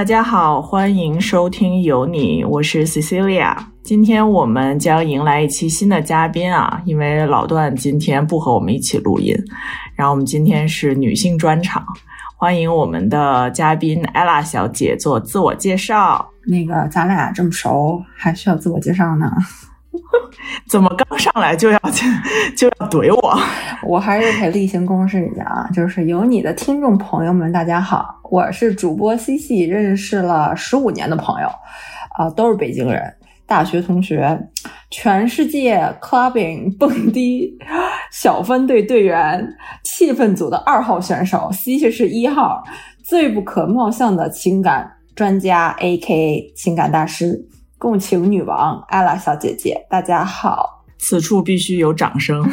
大家好，欢迎收听有你，我是 Cecilia。今天我们将迎来一期新的嘉宾啊，因为老段今天不和我们一起录音，然后我们今天是女性专场，欢迎我们的嘉宾 ella 小姐做自我介绍。那个咱俩这么熟，还需要自我介绍呢？怎么刚上来就要 就要怼我？我还是得例行公事一下啊，就是有你的听众朋友们，大家好，我是主播西西认识了十五年的朋友，啊，都是北京人，大学同学，全世界 clubbing 蹦迪小分队队员，气氛组的二号选手西西是一号，最不可貌相的情感专家，A K A 情感大师。共情女王艾拉小姐姐，大家好！此处必须有掌声。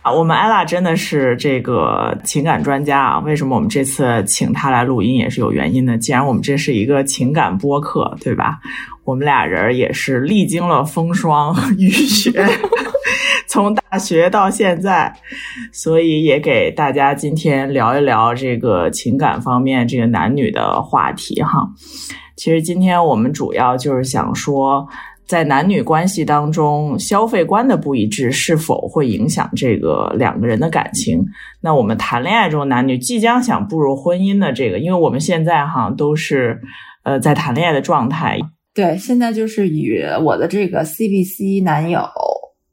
啊，我们艾拉真的是这个情感专家啊！为什么我们这次请她来录音也是有原因的？既然我们这是一个情感播客，对吧？我们俩人也是历经了风霜雨雪。从大学到现在，所以也给大家今天聊一聊这个情感方面这个男女的话题哈。其实今天我们主要就是想说，在男女关系当中，消费观的不一致是否会影响这个两个人的感情？那我们谈恋爱中男女即将想步入婚姻的这个，因为我们现在哈都是呃在谈恋爱的状态。对，现在就是与我的这个 CBC 男友。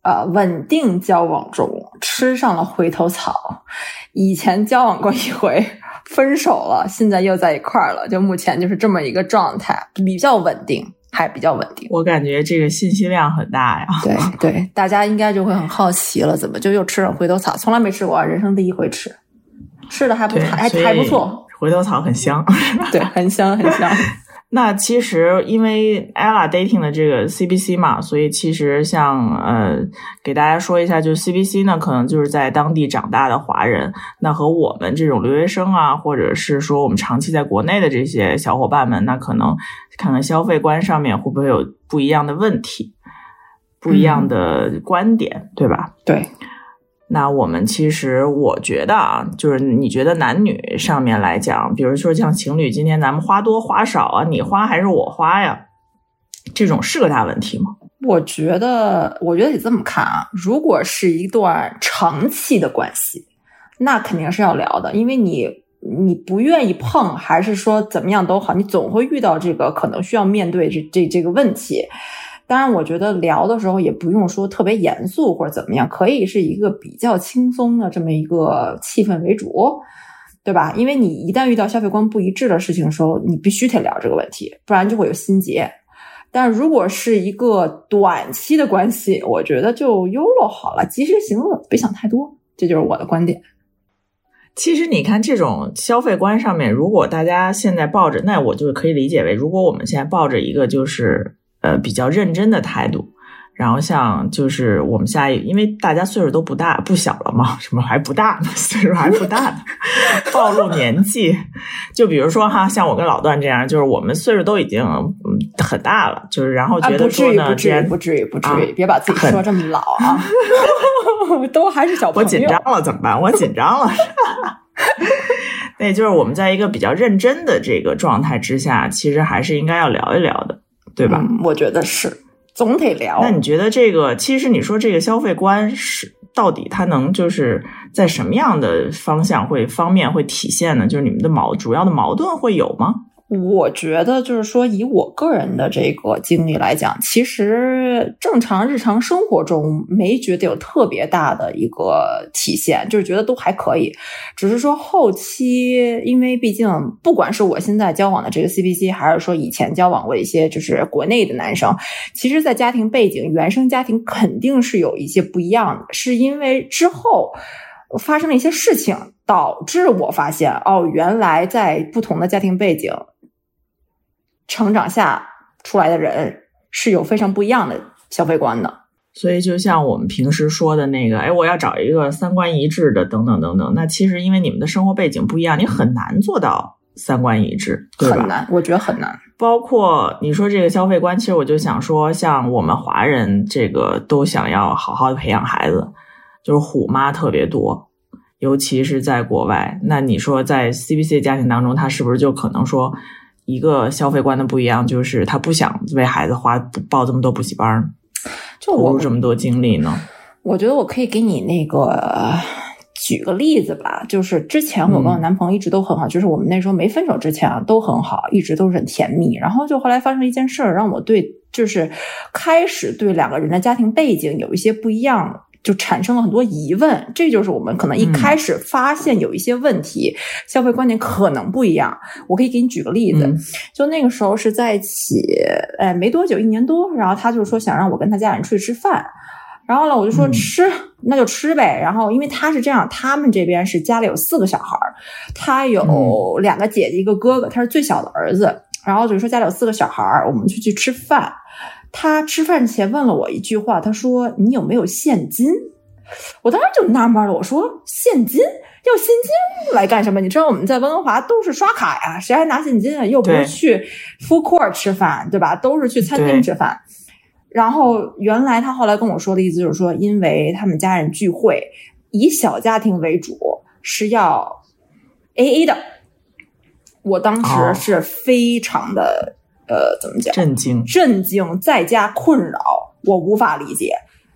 呃，稳定交往中吃上了回头草，以前交往过一回，分手了，现在又在一块儿了，就目前就是这么一个状态，比较稳定，还比较稳定。我感觉这个信息量很大呀。对对，大家应该就会很好奇了，怎么就又吃上回头草？从来没吃过，人生第一回吃，吃的还不还还不错，回头草很香，对，很香很香。那其实因为 ella dating 的这个 CBC 嘛，所以其实像呃，给大家说一下，就是 CBC 呢，可能就是在当地长大的华人，那和我们这种留学生啊，或者是说我们长期在国内的这些小伙伴们，那可能看看消费观上面会不会有不一样的问题，不一样的观点，对吧？对。那我们其实，我觉得啊，就是你觉得男女上面来讲，比如说像情侣，今天咱们花多花少啊，你花还是我花呀？这种是个大问题吗？我觉得，我觉得得这么看啊。如果是一段长期的关系，那肯定是要聊的，因为你你不愿意碰，还是说怎么样都好，你总会遇到这个可能需要面对这这这个问题。当然，我觉得聊的时候也不用说特别严肃或者怎么样，可以是一个比较轻松的这么一个气氛为主，对吧？因为你一旦遇到消费观不一致的事情的时候，你必须得聊这个问题，不然就会有心结。但如果是一个短期的关系，我觉得就 YOLO 好了，及时行乐，别想太多。这就是我的观点。其实你看，这种消费观上面，如果大家现在抱着，那我就可以理解为，如果我们现在抱着一个就是。呃，比较认真的态度，然后像就是我们下一，因为大家岁数都不大不小了嘛，什么还不大呢？岁数还不大呢，暴露年纪。就比如说哈，像我跟老段这样，就是我们岁数都已经很大了，就是然后觉得说呢，不至于不至于不至于，别把自己说这么老啊，都还是小朋友。我紧张了怎么办？我紧张了。那就是我们在一个比较认真的这个状态之下，其实还是应该要聊一聊的。对吧？我觉得是，总得聊。那你觉得这个，其实你说这个消费观是到底它能就是在什么样的方向会方面会体现呢？就是你们的矛主要的矛盾会有吗？我觉得就是说，以我个人的这个经历来讲，其实正常日常生活中没觉得有特别大的一个体现，就是觉得都还可以。只是说后期，因为毕竟不管是我现在交往的这个 CPC，还是说以前交往过一些就是国内的男生，其实，在家庭背景、原生家庭肯定是有一些不一样的，是因为之后。发生了一些事情，导致我发现，哦，原来在不同的家庭背景成长下出来的人是有非常不一样的消费观的。所以，就像我们平时说的那个，哎，我要找一个三观一致的，等等等等。那其实因为你们的生活背景不一样，你很难做到三观一致，对吧？很难，我觉得很难。包括你说这个消费观，其实我就想说，像我们华人这个都想要好好的培养孩子。就是虎妈特别多，尤其是在国外。那你说在 CBC 家庭当中，他是不是就可能说一个消费观的不一样，就是他不想为孩子花报这么多补习班，就我投入这么多精力呢？我觉得我可以给你那个举个例子吧，就是之前我跟我男朋友一直都很好，就是我们那时候没分手之前啊都很好，一直都是很甜蜜。然后就后来发生一件事儿，让我对就是开始对两个人的家庭背景有一些不一样。就产生了很多疑问，这就是我们可能一开始发现有一些问题，消费观念可能不一样。我可以给你举个例子，嗯就那个时候是在一起，哎，没多久，一年多，然后他就说想让我跟他家人出去吃饭，然后呢，我就说嗯吃，那就吃呗。然后因为他是这样，他们这边是家里有四个小孩儿，他有两个姐姐一个哥哥，他是最小的儿子，然后就是说家里有四个小孩儿，我们就去吃饭。他吃饭前问了我一句话，他说：“你有没有现金？”我当时就纳闷了，我说：“现金要现金来干什么？你知道我们在温哥华都是刷卡呀，谁还拿现金啊？又不是去 food court 吃饭，对吧？都是去餐厅吃饭。”然后原来他后来跟我说的意思就是说，因为他们家人聚会，以小家庭为主，是要 A A 的。我当哦时是非常的、呃，怎么讲？震惊！震惊再加困扰，我无法理解。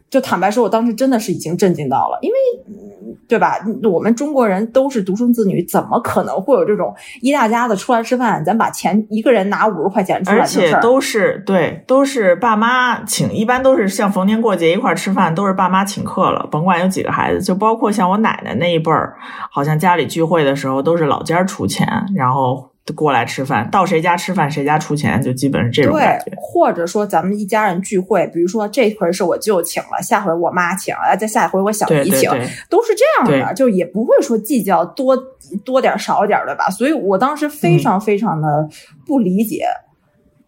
就坦白说，我当时真的是已经震惊到了，因为嗯对吧？我们中国人都是独生子女，怎么可能会有这种一大家子出来吃饭，咱把钱一个人拿五十块钱出来而？且都是对，都是爸妈请，一般都是像逢年过节一块儿吃饭，都是爸妈请客了，甭管有几个孩子，就包括像我奶奶那一辈儿，好像家里聚会的时候都是老家出钱，然后过来吃饭，到谁家吃饭谁家出钱，就基本是这种感对觉。，或者说咱们一家人聚会，比如说这回是我舅请了，下回我妈请了，再下一回我小姨请，对对对，都是这样的，就也不会说计较多多点儿少点儿的吧。所以我当时非常非常的不理解，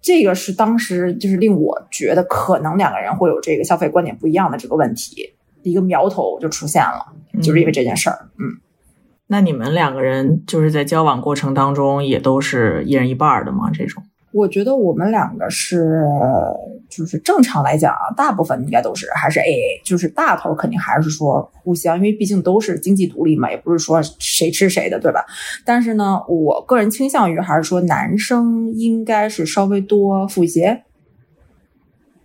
这个是当时就是令我觉得可能两个人会有这个消费观点不一样的这个问题，一个苗头就出现了，就是因为这件事儿。嗯，那你们两个人就是在交往过程当中也都是一人一半的吗？这种？我觉得我们两个是，就是正常来讲啊，大部分应该都是还是 A A，就是大头肯定还是说互相，因为毕竟都是经济独立嘛，也不是说谁吃谁的，对吧？但是呢，我个人倾向于还是说男生应该是稍微多付一些。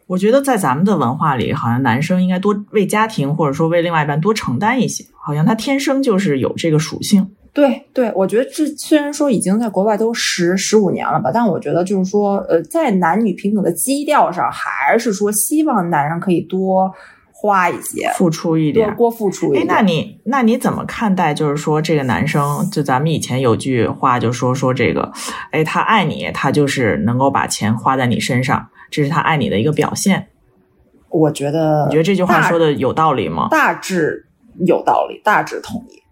我觉得在咱们的文化里，好像男生应该多为家庭或者说为另外一半多承担一些，好像他天生就是有这个属性。对对，我觉得这虽然说已经在国外都十十五年了吧，但我觉得就是说，呃，在男女平等的基调上，还是说希望男人可以多花一些，付出一点。多多付出一点哎点。，那你那你怎么看待？就是说，这个男生，就咱们以前有句话就说说这个，哎，他爱你，他就是能够把钱花在你身上，这是他爱你的一个表现。我觉得，你觉得这句话说的有道理吗？大致有道理，大致同意。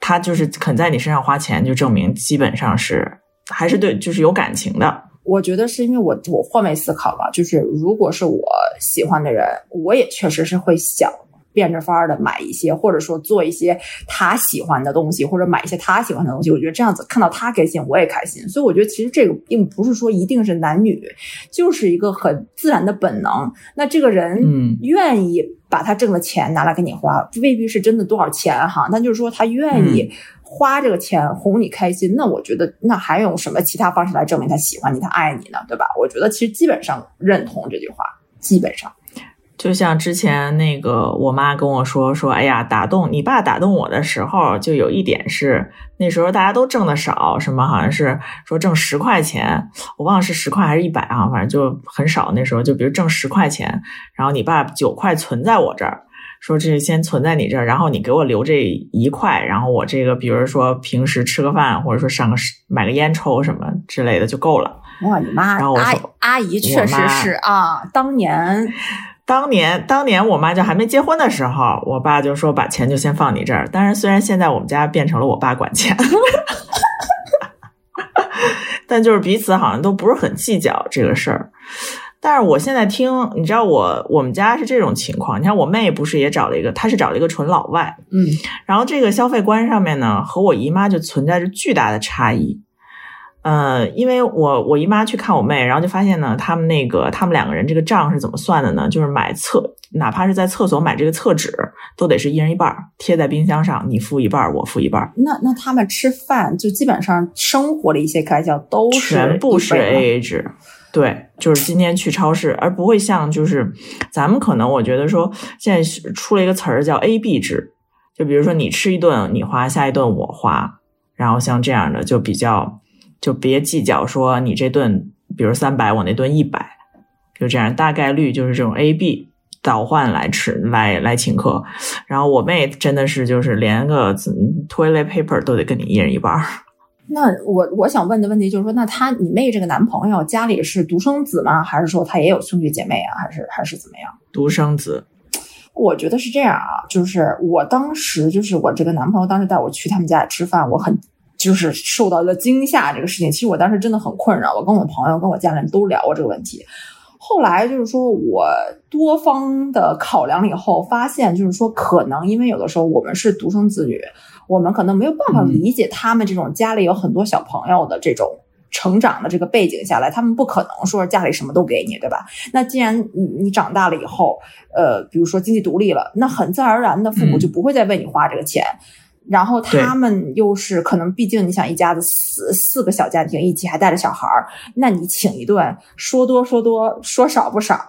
他就是肯在你身上花钱，就证明基本上是还是对，就是有感情的。我觉得是因为我我换位思考吧，就是如果是我喜欢的人，我也确实是会想变着法儿的买一些，或者说做一些他喜欢的东西，或者买一些他喜欢的东西。我觉得这样子看到他开心，我也开心。所以我觉得其实这个并不是说一定是男女，就是一个很自然的本能。那这个人嗯愿意把他挣的钱拿来给你花，未必是真的多少钱哈，但就是说他愿嗯意花这个钱哄你开心，那我觉得那还有什么其他方式来证明他喜欢你，他爱你呢，对吧？我觉得其实基本上认同这句话，基本上。就像之前那个我妈跟我说说，哎呀，打动你爸打动我的时候，就有一点是那时候大家都挣的少，什么好像是说挣十块钱，我忘了是十块还是一百啊，反正就很少。那时候就比如挣十块钱，然后你爸九块存在我这儿，说这先存在你这儿，然后你给我留这一块，然后我这个比如说平时吃个饭，或者说上个买个烟抽什么之类的就够了。哇，你妈然后我阿说阿姨确实是啊，当年当年，当年我妈就还没结婚的时候，我爸就说把钱就先放你这儿。当然，虽然现在我们家变成了我爸管钱，但就是彼此好像都不是很计较这个事儿。但是我现在听，你知道我我们家是这种情况。你看我妹不是也找了一个，她是找了一个纯老外，嗯然后这个消费观上面呢，和我姨妈就存在着巨大的差异。呃，因为我我姨妈去看我妹，然后就发现呢，他们那个他们两个人这个账是怎么算的呢？就是买厕，哪怕是在厕所买这个厕纸，都得是一人一半儿，贴在冰箱上，你付一半儿，我付一半儿，那那他们吃饭就基本上生活的一些开销都是全部是 A A 制。对，就是今天去超市，而不会像就是咱们可能我觉得说现在出了一个词儿叫 A B 制，就比如说你吃一顿你花，下一顿我花，然后像这样的就比较就别计较说你这顿比如三百，我那顿一百，就这样大概率就是这种 A B 倒换来吃来来请客。然后我妹真的是就是连个嗯 toilet paper 都得跟你一人一半儿。那我我想问的问题就是说，那他你妹这个男朋友家里是独生子吗？还是说他也有兄弟姐妹啊？还是还是怎么样？独生子，我觉得是这样啊，就是我当时就是我这个男朋友当时带我去他们家里吃饭，我很就是受到了惊吓这个事情。其实我当时真的很困扰，我跟我朋友跟我家人都聊过这个问题。后来就是说我多方的考量了以后，发现就是说可能因为有的时候我们是独生子女，我们可能没有办法嗯理解他们这种家里有很多小朋友的这种。成长的这个背景下来，他们不可能说家里什么都给你，对吧？那既然你你长大了以后，呃，比如说经济独立了，那很自然而然的父母嗯就不会再为你花这个钱。然后他们又是可能，毕竟你想一家子四四个小家庭一起，还带着小孩儿，那你请一顿，说多说多，说少不少，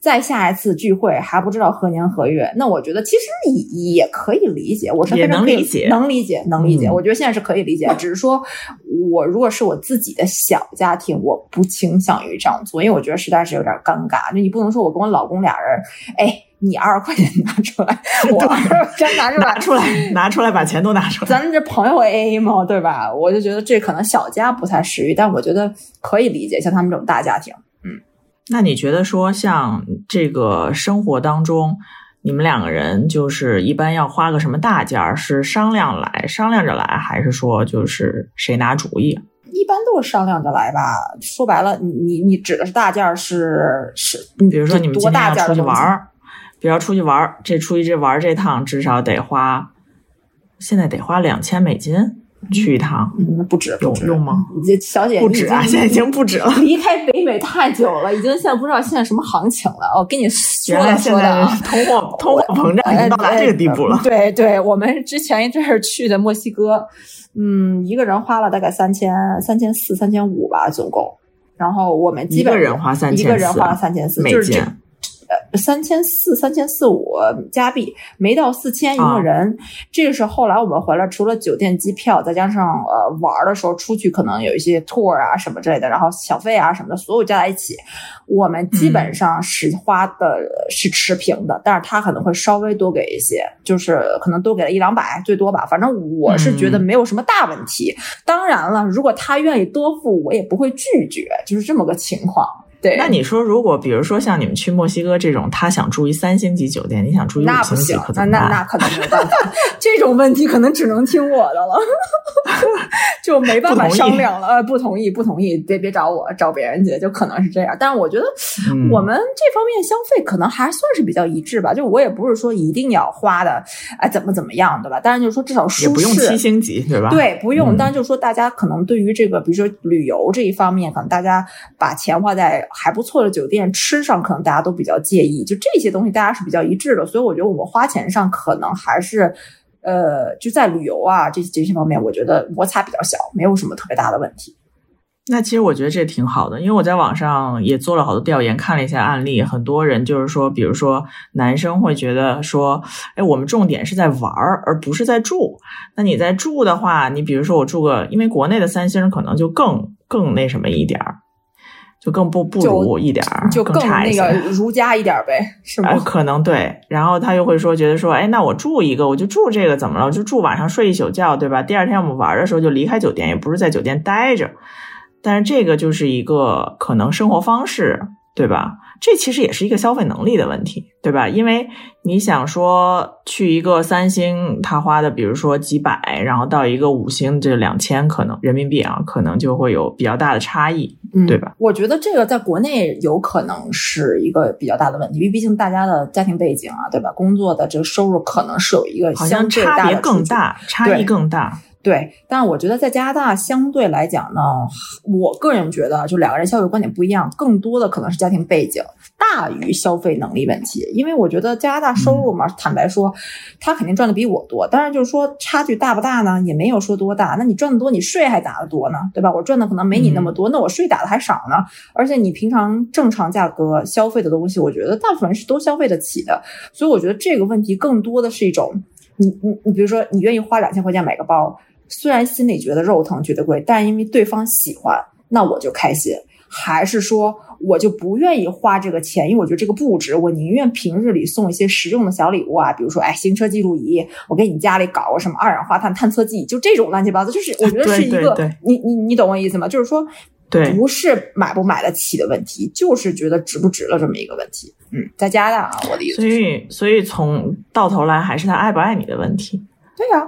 再下一次聚会还不知道何年何月。那我觉得其实也也可以理解，我是也非常理解能理解，能理解。嗯我觉得现在是可以理解，只是说我如果是我自己的小家庭，我不倾向于这样做，因为我觉得实在是有点尴尬。就你不能说我跟我老公俩人，哎，你二十块钱拿出来，我二十块钱拿出来，拿出来，拿出来，把钱都拿出来。咱们这朋友 A A 嘛，对吧？我就觉得这可能小家不太适宜，但我觉得可以理解，像他们这种大家庭。嗯那你觉得说，像这个生活当中，你们两个人就是一般要花个什么大件儿，是商量来商量着来，还是说就是谁拿主意？一般都是商量着来吧。说白了，你你你指的是大件儿是是，你比如说你们多大件儿出去玩儿，比如要出去玩儿，这出去这玩儿这趟至少得花，现在得花两千美金去一趟，嗯，不止有用吗？你这小姐不止啊，现在已经不止了。离开北美太久了，已经现在不知道现在什么行情了。我跟你说的现在说的啊。通货通货膨胀已经到达这个地步了。对对，我们之前一阵儿去的墨西哥，嗯，一个人花了大概三千、三千四、三千五吧，总共。然后我们基本一个人花3400一个人花了三千四，美就是这金呃三千四、三千四五加币，没到四千一啊个人。这个是后来我们回来，除了酒店、机票，再加上呃玩儿的时候出去可能有一些 tour 啊什么之类的，然后小费啊什么的，所有加在一起，我们基本上是花的是持平的，但是他可能会稍微多给一些，就是可能多给了一两百最多吧。反正我是觉得没有什么大问题。当然了，如果他愿意多付，我也不会拒绝，就是这么个情况。对，那你说，如果比如说像你们去墨西哥这种，他想住一三星级酒店，你想住一五星级，行可，怎么办？那那那可能没办法，这种问题可能只能听我的了，就没办法商量了。呃，不同意，不同意，别别找我，找别人去，就可能是这样。但是我觉得嗯我们这方面消费可能还算是比较一致吧。就我也不是说一定要花的，哎，怎么怎么样，对吧？但是就是说至少舒适，也不用七星级，对吧？对，不用。嗯但是就是说，大家可能对于这个，比如说旅游这一方面，可能大家把钱花在还不错的酒店吃上，可能大家都比较介意。就这些东西，大家是比较一致的。所以我觉得我们花钱上可能还是，呃，就在旅游啊这这些方面，我觉得摩擦比较小，没有什么特别大的问题。那其实我觉得这挺好的，因为我在网上也做了好多调研，看了一下案例，很多人就是说，比如说男生会觉得说，哎，我们重点是在玩儿，而不是在住。那你在住的话，你比如说我住个，因为国内的三星可能就更更那什么一点儿，就更不不如一点儿，就更差一些。那个儒家一点呗，是吗？呃，可能对，然后他又会说，觉得说，哎，那我住一个，我就住这个，怎么了？我就住晚上睡一宿觉，对吧？第二天我们玩的时候就离开酒店，也不是在酒店待着。但是这个就是一个可能生活方式，对吧？这其实也是一个消费能力的问题，对吧？因为你想说去一个三星，他花的比如说几百，然后到一个五星这两千，可能人民币啊，可能就会有比较大的差异，嗯，对吧？我觉得这个在国内有可能是一个比较大的问题，因为毕竟大家的家庭背景啊，对吧？工作的这个收入可能是有一个相对大的差别更。大，差异更大。对，但我觉得在加拿大相对来讲呢，我个人觉得就两个人消费观点不一样，更多的可能是家庭背景大于消费能力问题。因为我觉得加拿大收入嘛，坦白说，他肯定赚的比我多，当然就是说差距大不大呢？也没有说多大。那你赚的多，你税还打的多呢，对吧？我赚的可能没你那么多，那我税打的还少呢。而且你平常正常价格消费的东西，我觉得大部分人是都消费得起的。所以我觉得这个问题更多的是一种，你你你，比如说你愿意花两千块钱买个包。虽然心里觉得肉疼，觉得贵，但因为对方喜欢，那我就开心。还是说，我就不愿意花这个钱，因为我觉得这个不值。我宁愿平日里送一些实用的小礼物啊，比如说，哎，行车记录仪，我给你家里搞个什么二氧化碳探测器，就这种乱七八糟。就是我觉得是一个，你你你懂我意思吗？就是说，对，不是买不买得起的问题，就是觉得值不值了这么一个问题。嗯，在加拿大啊，我的意思。所以，所以从到头来还是他爱不爱你的问题。对呀。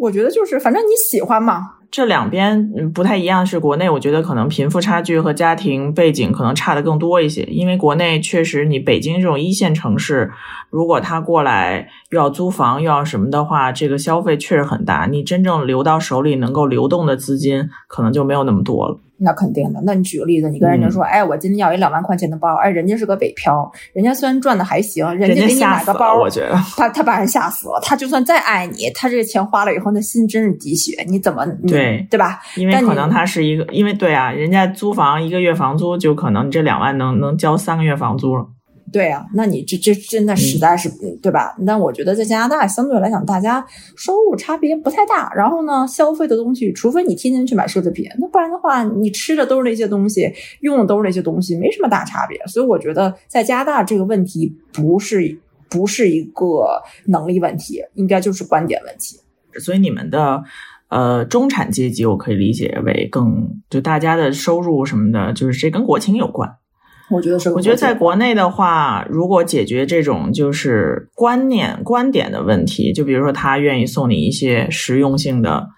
我觉得就是，反正你喜欢嘛。这两边不太一样，是国内，我觉得可能贫富差距和家庭背景可能差的更多一些。因为国内确实，你北京这种一线城市，如果他过来又要租房又要什么的话，这个消费确实很大。你真正留到手里能够流动的资金，可能就没有那么多了。那肯定的。那你举个例子，你跟人家说，哎，我今天要一两万块钱的包，哎，人家是个北漂，人家虽然赚的还行，人家给你买个包，我觉得他他把人吓死了。他就算再爱你，他这个钱花了以后，那心真是滴血。你怎么对对吧？因为可能他是一个，因为对啊，人家租房一个月房租就可能你这两万能能交三个月房租了。对啊，那你这这真的实在是对吧？但我觉得在加拿大相对来讲，大家收入差别不太大。然后呢，消费的东西，除非你天天去买奢侈品，那不然的话，你吃的都是那些东西，用的都是那些东西，没什么大差别。所以我觉得在加拿大这个问题不是不是一个能力问题，应该就是观点问题。所以你们的呃中产阶级，我可以理解为更就大家的收入什么的，就是这跟国情有关。我觉得是，我觉得在国内的话，如果解决这种就是观念、观点的问题，就比如说他愿意送你一些实用性的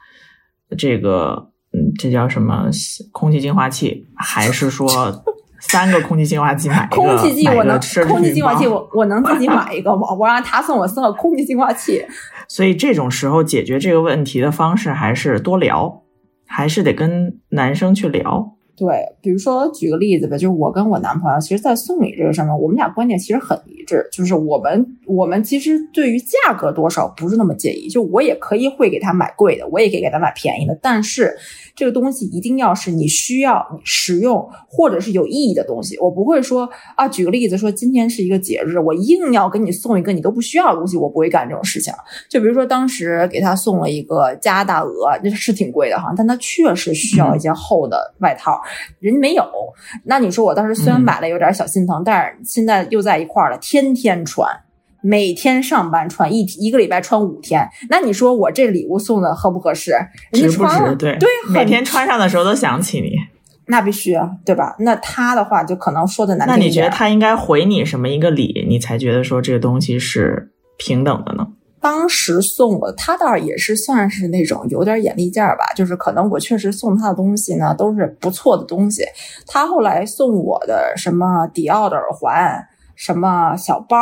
这个，嗯，这叫什么空气净化器，还是说 三个空气净化器买一个？空气净我能，空气净化器我我能自己买一个吗？我让他送我三个空气净化器。所以这种时候解决这个问题的方式还是多聊，还是得跟男生去聊。对，比如说举个例子吧，就是我跟我男朋友，其实，在送礼这个上面，我们俩观点其实很一致，就是我们我们其实对于价格多少不是那么介意，就我也可以会给他买贵的，我也可以给他买便宜的，但是。这个东西一定要是你需要、实用或者是有意义的东西。我不会说啊，举个例子，说今天是一个节日，我硬要给你送一个你都不需要的东西，我不会干这种事情。就比如说当时给他送了一个加拿大鹅，那是挺贵的哈，但他确实需要一件厚的外套，人家没有。那你说我当时虽然买了有点小心疼，但是现在又在一块儿了，天天穿。每天上班穿一一个礼拜穿五天，那你说我这礼物送的合不合适？值不值？对对，每天穿上的时候都想起你，那必须啊，对吧？那他的话就可能说的难听那你觉得他应该回你什么一个礼，你才觉得说这个东西是平等的呢？当时送我，他倒是也是算是那种有点眼力见儿吧，就是可能我确实送他的东西呢都是不错的东西。他后来送我的什么迪奥的耳环。什么小包，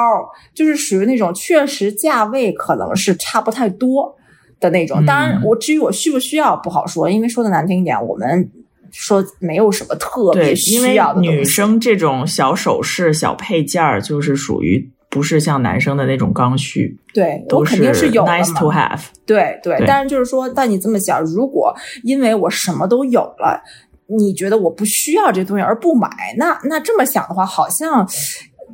就是属于那种确实价位可能是差不太多的那种。当然，我至于我需不需要不好说，因为说的难听一点，我们说没有什么特别需要的女生这种小首饰、小配件儿，就是属于不是像男生的那种刚需。对我肯定是有 nice to have。对对，但是就是说，但你这么想，如果因为我什么都有了，你觉得我不需要这东西而不买，那那这么想的话，好像。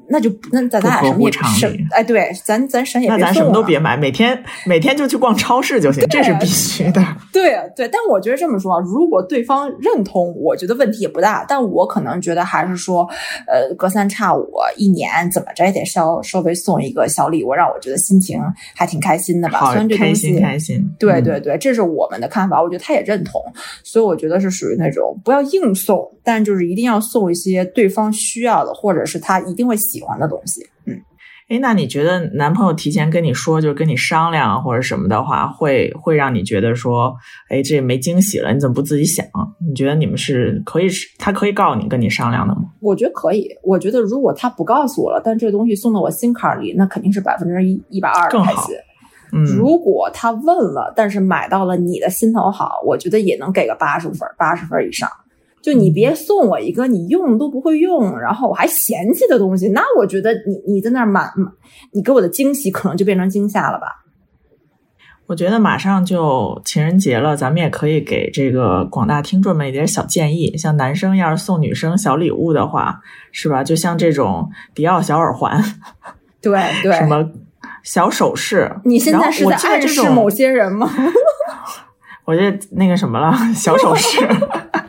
那就那咱咱俩什么也省哎，对，咱咱省也别那咱什么都别买，每天每天就去逛超市就行，这是必须的。对对，但我觉得这么说，如果对方认同，我觉得问题也不大。但我可能觉得还是说，呃，隔三差五一年怎么着也得稍稍微送一个小礼物，让我觉得心情还挺开心的吧。虽然这东西开心，对对对，这是我们的看法。我觉得他也认同，所以我觉得是属于那种不要硬送，但就是一定要送一些对方需要的，或者是他一定会喜。欢的东西，嗯，哎，那你觉得男朋友提前跟你说，就是跟你商量或者什么的话，会会让你觉得说，哎，这没惊喜了，你怎么不自己想？你觉得你们是可以，他可以告诉你跟你商量的吗？我觉得可以。我觉得如果他不告诉我了，但这个东西送到我心坎里，那肯定是百分之一一百二的开心。嗯，如果他问了，但是买到了你的心头好，我觉得也能给个八十分，八十分以上。就你别送我一个你用都不会用，然后我还嫌弃的东西，那我觉得你你在那儿满满，你给我的惊喜可能就变成惊吓了吧。我觉得马上就情人节了，咱们也可以给这个广大听众们一点小建议。像男生要是送女生小礼物的话，是吧？就像这种迪奥小耳环，对 对，什么小首饰。你现在是在暗示某些人吗？我这那个什么了，小首饰，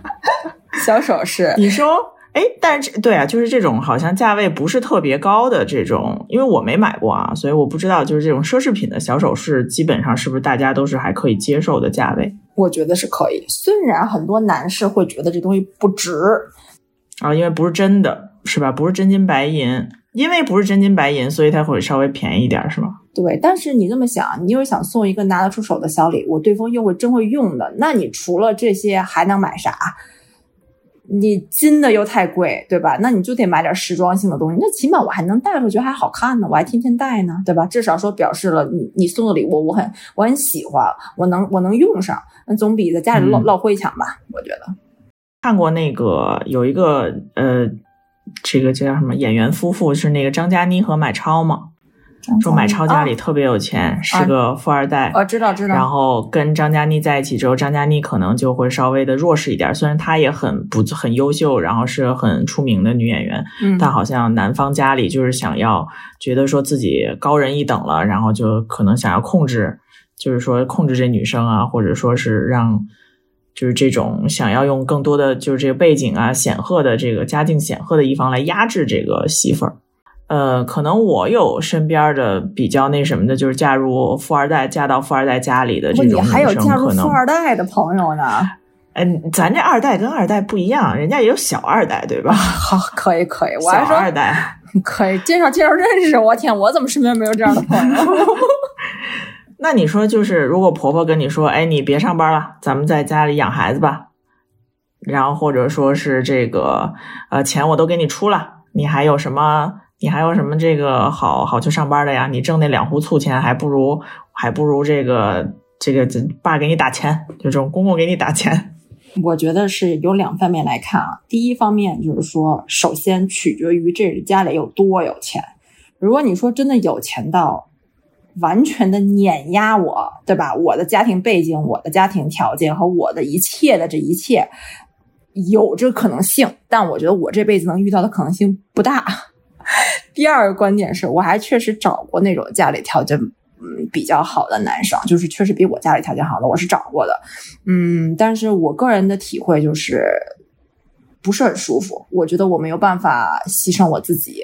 小首饰。你说。哎，但是对啊，就是这种好像价位不是特别高的这种，因为我没买过啊，所以我不知道就是这种奢侈品的小首饰，基本上是不是大家都是还可以接受的价位？我觉得是可以，虽然很多男士会觉得这东西不值啊，因为不是真的，是吧？不是真金白银，因为不是真金白银，所以它会稍微便宜一点，是吗？对，但是你这么想，你又想送一个拿得出手的小礼物，对方又会真会用的，那你除了这些还能买啥？你金的又太贵，对吧？那你就得买点时装性的东西。那起码我还能戴着，觉得还好看呢，我还天天戴呢，对吧？至少说表示了你你送的礼物我很我很喜欢，我能我能用上，那总比在家里落落灰强吧？我觉得。看过那个有一个呃，这个叫什么演员夫妇是那个张嘉倪和买超吗？说买超家里特别有钱，是个富二代。哦，知道知道。然后跟张嘉倪在一起之后，张嘉倪可能就会稍微的弱势一点。虽然她也很不很优秀，然后是很出名的女演员，但好像男方家里就是想要觉得说自己高人一等了，然后就可能想要控制，就是说控制这女生啊，或者说是让就是这种想要用更多的就是这个背景啊显赫的这个家境显赫的一方来压制这个媳妇儿。呃，可能我有身边的比较那什么的，就是嫁入富二代、嫁到富二代家里的这种女生，还有嫁入富二代的朋友呢。嗯，咱这二代跟二代不一样，人家也有小二代，对吧？好，可以 可以，我小二代可以介绍介绍认识。我天，我怎么身边没有这样的朋友？那你说，就是如果婆婆跟你说，哎，你别上班了，咱们在家里养孩子吧，然后或者说是这个呃钱我都给你出了，你还有什么？你还有什么这个好好去上班的呀？你挣那两壶醋钱，还不如还不如这个这个这爸给你打钱，就这种公公给你打钱。我觉得是有两方面来看啊。第一方面就是说，首先取决于这家里有多有钱。如果你说真的有钱到完全的碾压我，对吧？我的家庭背景、我的家庭条件和我的一切的这一切有这可能性，但我觉得我这辈子能遇到的可能性不大。第二个观点是我还确实找过那种家里条件嗯比较好的男生，就是确实比我家里条件好的，我是找过的，嗯，但是我个人的体会就是不是很舒服。我觉得我没有办法牺牲我自己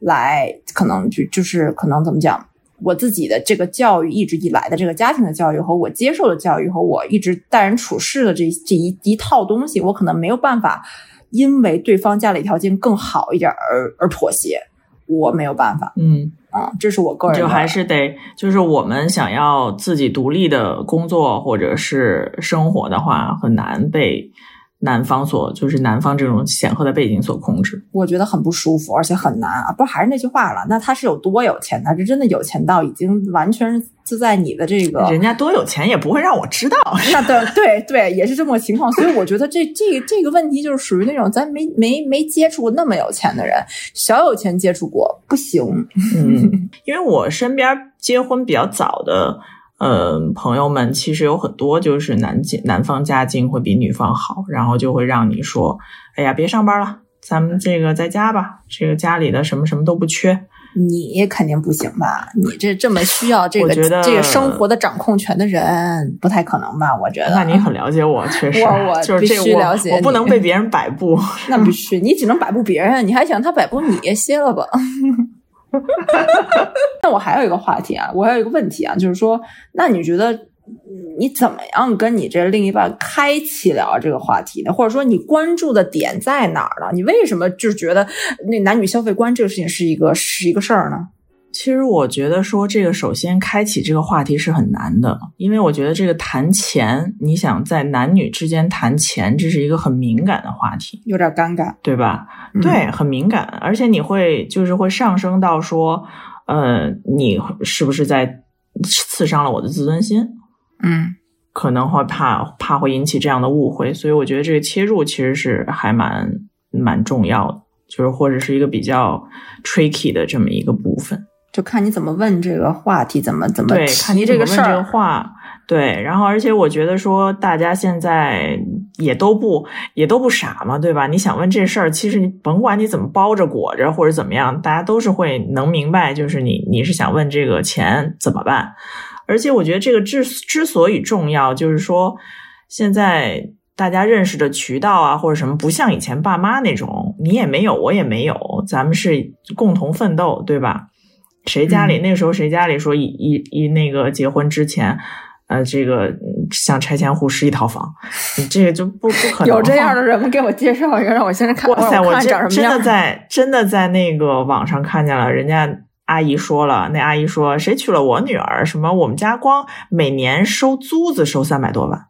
来，可能就就是可能怎么讲，我自己的这个教育一直以来的这个家庭的教育和我接受的教育和我一直待人处事的这这一一套东西，我可能没有办法。因为对方家里条件更好一点而而妥协，我没有办法。嗯啊，这是我个人就还是得，就是我们想要自己独立的工作或者是生活的话，很难被。男方所就是男方这种显赫的背景所控制，我觉得很不舒服，而且很难啊！不还是那句话了，那他是有多有钱？他是真的有钱到已经完全就在你的这个，人家多有钱也不会让我知道。那对对对，也是这么个情况。所以我觉得这这这个问题就是属于那种咱没没没接触过那么有钱的人，小有钱接触过不行。嗯，因为我身边结婚比较早的。嗯，朋友们其实有很多就是男境男方家境会比女方好，然后就会让你说，哎呀，别上班了，咱们这个在家吧，这个家里的什么什么都不缺。你肯定不行吧？你这这么需要这个这个生活的掌控权的人，不太可能吧？我觉得。那你很了解我，确实，我 我必须了解，我不能被别人摆布。那必须，你只能摆布别人，你还想他摆布你？歇了吧。那我还有一个话题啊，我还有一个问题啊，就是说，那你觉得你怎么样跟你这另一半开启聊这个话题呢？或者说，你关注的点在哪儿呢？你为什么就觉得那男女消费观这个事情是一个是一个事儿呢？其实我觉得说这个，首先开启这个话题是很难的，因为我觉得这个谈钱，你想在男女之间谈钱，这是一个很敏感的话题，有点尴尬，对吧？对，很敏感，而且你会就是会上升到说，呃，你是不是在刺伤了我的自尊心，嗯可能会怕怕会引起这样的误会，所以我觉得这个切入其实是还蛮蛮重要的，就是或者是一个比较 tricky 的这么一个部分。就看你怎么问这个话题，怎么怎么对，看你提这个问这个儿。话。对，然后而且我觉得说，大家现在也都不也都不傻嘛，对吧？你想问这事儿，其实你甭管你怎么包着裹着或者怎么样，大家都是会能明白，就是你你是想问这个钱怎么办。而且我觉得这个之之所以重要，就是说现在大家认识的渠道啊或者什么，不像以前爸妈那种，你也没有，我也没有，咱们是共同奋斗，对吧？谁家里、嗯那时候谁家里说一一一那个结婚之前，呃，这个嗯像拆迁户是一套房，你这个就不不可能有这样的人吗？给我介绍一个，让我现在看，哇塞，我真真的。在真的在那个网上看见了，人家阿姨说了，那阿姨说谁娶了我女儿，什么我们家光每年收租子收三百多万，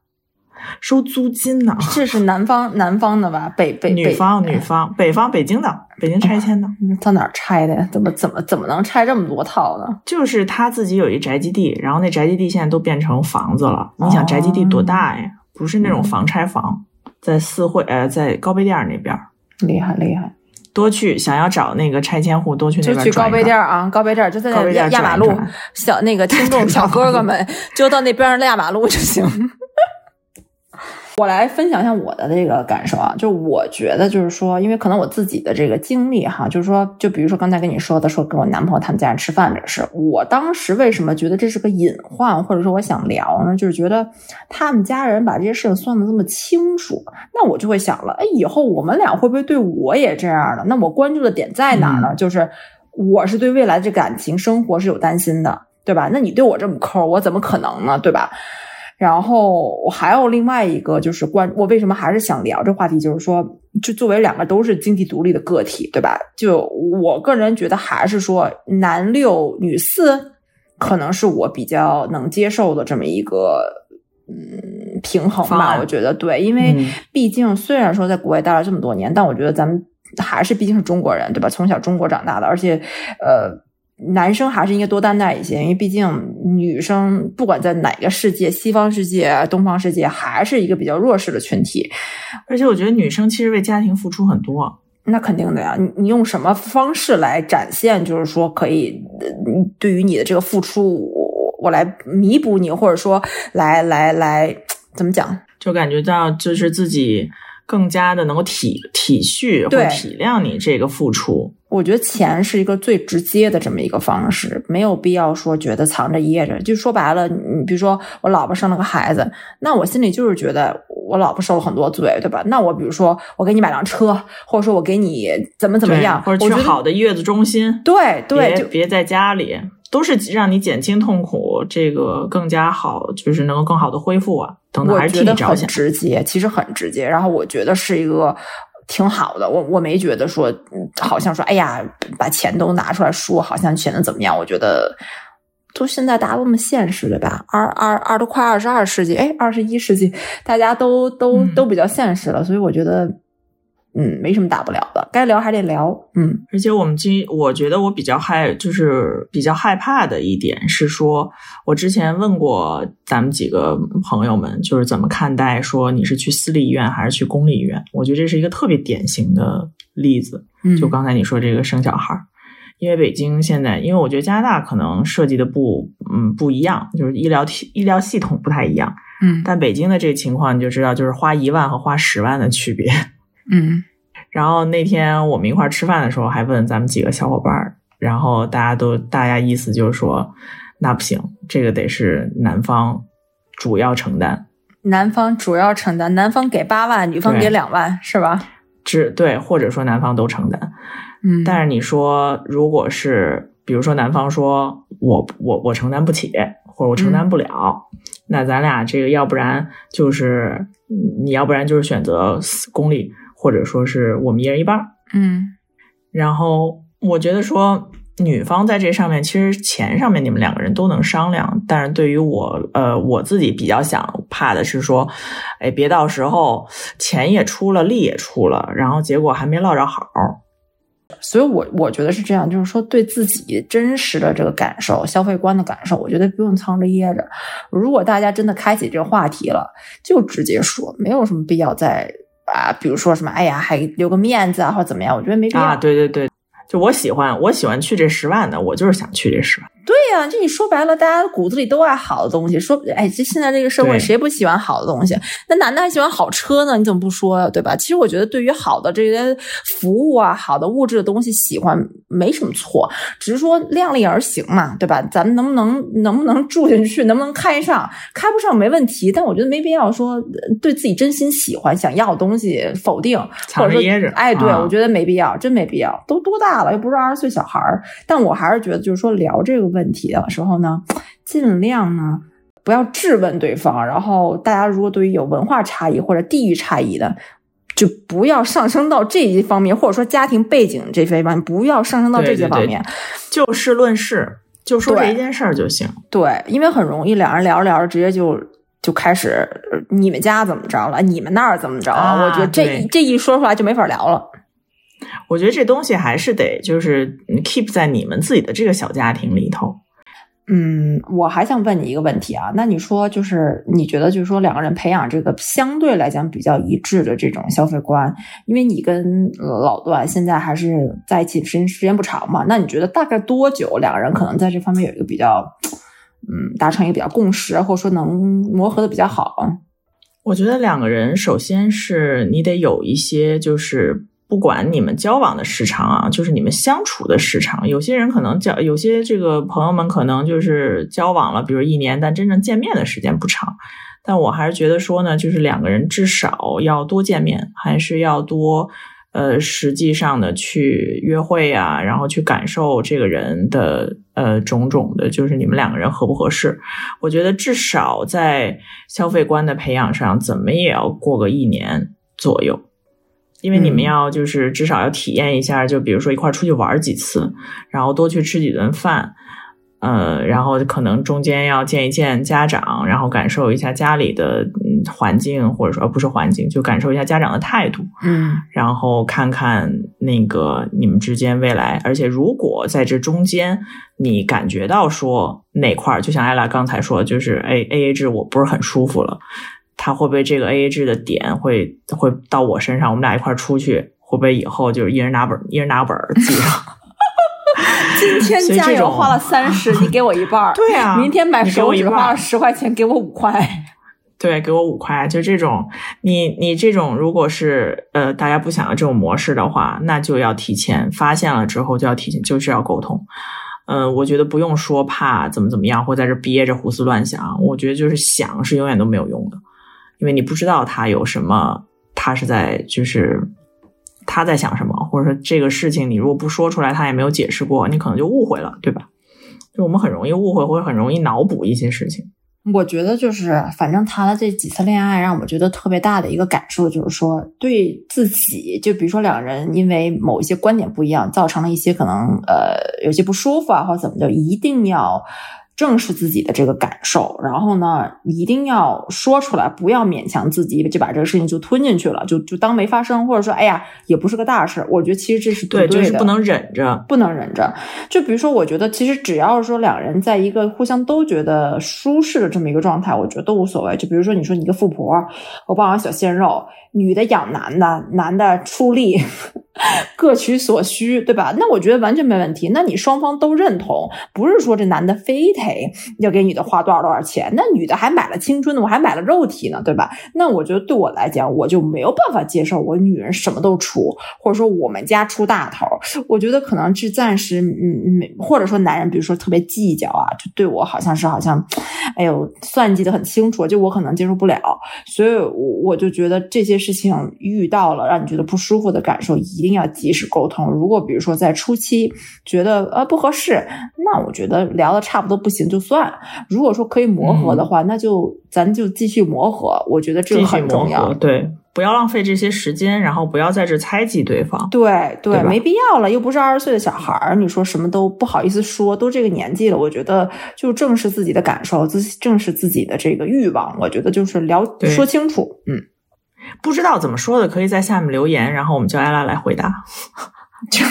收租金呢。这是南方南方的吧？北北北女方女方北方北京的北京拆迁的，到哪儿拆的呀？怎么怎么怎么能拆这么多套呢？就是他自己有一宅基地，然后那宅基地现在都变成房子了。你想哦宅基地多大呀？不是那种嗯房拆房，在四惠呃在高碑店儿那边儿。厉害厉害！多去想要找那个拆迁户，多去那边就去高碑店儿啊，高碑店儿就在那高碑店儿压马路小那个 听众小哥哥们就到那边上压马路就行。我来分享一下我的这个感受啊，就我觉得就是说，因为可能我自己的这个经历哈，就是说，就比如说刚才跟你说的，说跟我男朋友他们家人吃饭这个事，我当时为什么觉得这是个隐患，或者说我想聊呢？就是觉得他们家人把这些事情算的这么清楚，那我就会想了，哎，以后我们俩会不会对我也这样呢？那我关注的点在哪儿呢？就是我是对未来这感情生活是有担心的，对吧？那你对我这么抠，我怎么可能呢？对吧？然后我还有另外一个就是关，我为什么还是想聊这话题，就是说，就作为两个都是经济独立的个体，对吧？就我个人觉得，还是说男六女四，可能是我比较能接受的这么一个嗯平衡吧。我觉得对，因为嗯毕竟虽然说在国外待了这么多年，但我觉得咱们还是毕竟是中国人，对吧？从小中国长大的，而且呃。男生还是应该多担待一些，因为毕竟女生不管在哪个世界，西方世界、东方世界，还是一个比较弱势的群体。而且我觉得女生其实为家庭付出很多，那肯定的呀，你你用什么方式来展现？就是说，可以呃对于你的这个付出，我我来弥补你，或者说来来来怎么讲？就感觉到就是自己更加的能够体体恤或体谅你这个付出。我觉得钱是一个最直接的这么一个方式，没有必要说觉得藏着掖着。就说白了，你比如说我老婆生了个孩子，那我心里就是觉得我老婆受了很多罪，对吧？那我比如说我给你买辆车，或者说我给你怎么怎么样，或者去好的月子中心，对对，就别别在家里，都是让你减轻痛苦，这个更加好，就是能够更好的恢复啊，等等，还是我觉得很替你着想。直接，其实很直接。然后我觉得是一个挺好的，我我没觉得说，嗯好像说，哎呀，把钱都拿出来说，好像显得怎么样？我觉得。都现在大家都那么现实，对吧？二二二都快二十二世纪，哎，二十一世纪，大家都都嗯都比较现实了，所以我觉得，嗯，没什么大不了的，该聊还得聊，嗯而且我们今，我觉得我比较害，就是比较害怕的一点是说，我之前问过咱们几个朋友们，就是怎么看待说你是去私立医院还是去公立医院？我觉得这是一个特别典型的例子。嗯，就刚才你说这个生小孩儿，因为北京现在，因为我觉得加拿大可能设计的不，嗯，不一样，就是医疗体医疗系统不太一样。嗯但北京的这个情况你就知道，就是花一万和花十万的区别。嗯。然后那天我们一块儿吃饭的时候，还问咱们几个小伙伴儿，然后大家都大家意思就是说，那不行，这个得是男方主要承担，男方主要承担，男方给八万，女方给两万，是吧？只对，或者说男方都承担。嗯，但是你说，如果是比如说男方说我我我承担不起，或者我承担不了，那咱俩这个要不然就是嗯你要不然就是选择公立，或者说是我们一人一半儿。嗯然后我觉得说，女方在这上面其实钱上面你们两个人都能商量，但是对于我，呃，我自己比较想怕的是说，哎，别到时候钱也出了，力也出了，然后结果还没落着好。所以我我觉得是这样，就是说对自己真实的这个感受、消费观的感受，我觉得不用藏着掖着。如果大家真的开启这个话题了，就直接说，没有什么必要再啊，比如说什么，哎呀，还留个面子啊，或者怎么样，我觉得没必要。啊，对对对，就我喜欢，我喜欢去这十万的，我就是想去这十万。对呀、就你说白了，大家骨子里都爱好的东西。说，哎，这现在这个社会谁不喜欢好的东西？那男的还喜欢好车呢，你怎么不说呀？对吧？其实我觉得，对于好的这些服务啊、好的物质的东西，喜欢没什么错，只是说量力而行嘛，对吧？咱们能不能能不能住进去，能不能开上？开不上没问题，但我觉得没必要说呃对自己真心喜欢、想要的东西否定，或者说哎，对，啊我觉得没必要，真没必要。都多大了，又不是二十岁小孩儿。但我还是觉得，就是说聊这个问题的时候呢，尽量呢不要质问对方。然后大家如果对于有文化差异或者地域差异的，就不要上升到这一方面，或者说家庭背景这些方面，不要上升到这对对对些方面。就事论事，就说这一件事儿就行。对，因为很容易两人聊着聊着，直接就就开始呃你们家怎么着了，你们那儿怎么着了。啊我觉得这这一说出来就没法聊了。我觉得这东西还是得就是嗯 keep 在你们自己的这个小家庭里头。嗯，我还想问你一个问题啊，那你说就是你觉得就是说两个人培养这个相对来讲比较一致的这种消费观，因为你跟呃老段现在还是在一起时间时间不长嘛，那你觉得大概多久两个人可能在这方面有一个比较嗯达成一个比较共识，或者说能磨合的比较好？我觉得两个人首先是你得有一些就是。不管你们交往的时长啊，就是你们相处的时长。有些人可能交，有些这个朋友们可能就是交往了，比如一年，但真正见面的时间不长。但我还是觉得说呢，就是两个人至少要多见面，还是要多呃实际上的去约会啊，然后去感受这个人的呃种种的，就是你们两个人合不合适。我觉得至少在消费观的培养上，怎么也要过个一年左右。因为你们嗯。要就是至少要体验一下，就比如说一块儿出去玩几次，然后多去吃几顿饭，呃，然后可能中间要见一见家长，然后感受一下家里的嗯环境，或者说呃不是环境，就感受一下家长的态度，嗯。然后看看那个你们之间未来，而且如果在这中间你感觉到说哪块儿，就像艾拉刚才说，就是 A A A 制我不是很舒服了，他会不会这个 A A 制的点会会到我身上，我们俩一块儿出去，会不会以后就是一人拿本儿一人拿本儿记上？今天加油花了三十，你给我一半儿。对啊明天买手指一半儿花了十块钱，给我五块。对，给我五块，就这种，你你这种如果是呃大家不想要这种模式的话，那就要提前发现了之后就要提前就是要沟通。嗯、我觉得不用说怕怎么怎么样，或在这憋着胡思乱想。我觉得就是想是永远都没有用的，因为你不知道他有什么，他是在就是他在想什么，或者说这个事情你如果不说出来，他也没有解释过，你可能就误会了，对吧？就我们很容易误会，或者很容易脑补一些事情。我觉得就是，反正谈了这几次恋爱，让我觉得特别大的一个感受就是说，对自己，就比如说两人因为某一些观点不一样，造成了一些可能呃有些不舒服啊，或者怎么的，一定要正视自己的这个感受，然后呢，一定要说出来，不要勉强自己就把这个事情就吞进去了，就就当没发生，或者说哎呀也不是个大事。我觉得其实这是不对，的，就是不能忍着。不能忍着。就比如说，我觉得其实只要是说两人在一个互相都觉得舒适的这么一个状态，我觉得都无所谓。就比如说，你说你一个富婆，我包养小鲜肉，女的养男的，男的出力，各取所需，对吧？那我觉得完全没问题。那你双方都认同，不是说这男的非得要给女的花多少多少钱，那女的还买了青春呢，我还买了肉体呢，对吧？那我觉得对我来讲，我就没有办法接受我女人什么都出，或者说我们家出大头。我觉得可能是暂时，嗯嗯，或者说男人，比如说特别计较啊，就对我好像是好像，哎呦，算计的很清楚，就我可能接受不了，所以我我就觉得这些事情遇到了让你觉得不舒服的感受，一定要及时沟通。如果比如说在初期觉得呃不合适，那我觉得聊的差不多不行就算。如果说可以磨合的话，那就咱就继续磨合。我觉得这个很重要，。对，不要浪费这些时间，然后不要在这猜忌对方。对对，没必要了，又不是二十岁的小孩儿，你说什么都不好意思说，都这个年纪了，我觉得就正视自己的感受，自正视自己的这个欲望，我觉得就是聊说清楚，嗯，不知道怎么说的，可以在下面留言，然后我们叫艾拉来回答。就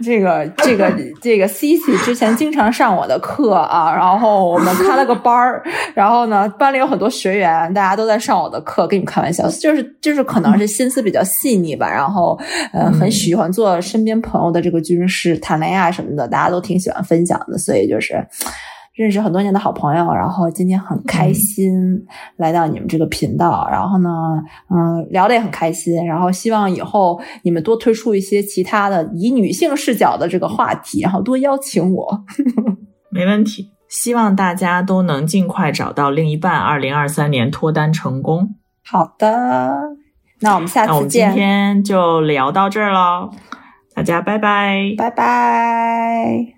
这个这个这个 C C 之前经常上我的课啊，然后我们开了个班儿，然后呢，班里有很多学员，大家都在上我的课，跟你们开玩笑，就是就是可能是心思比较细腻吧，然后呃很喜欢做身边朋友的这个军师谈恋爱什么的，大家都挺喜欢分享的，所以就是。认识很多年的好朋友，然后今天很开心来到你们这个频道，然后呢，嗯，聊得也很开心，然后希望以后你们多推出一些其他的以女性视角的这个话题，然后多邀请我。没问题，希望大家都能尽快找到另一半，二零二三年脱单成功。好的，那我们下次见。今天就聊到这儿喽，大家拜拜，拜拜。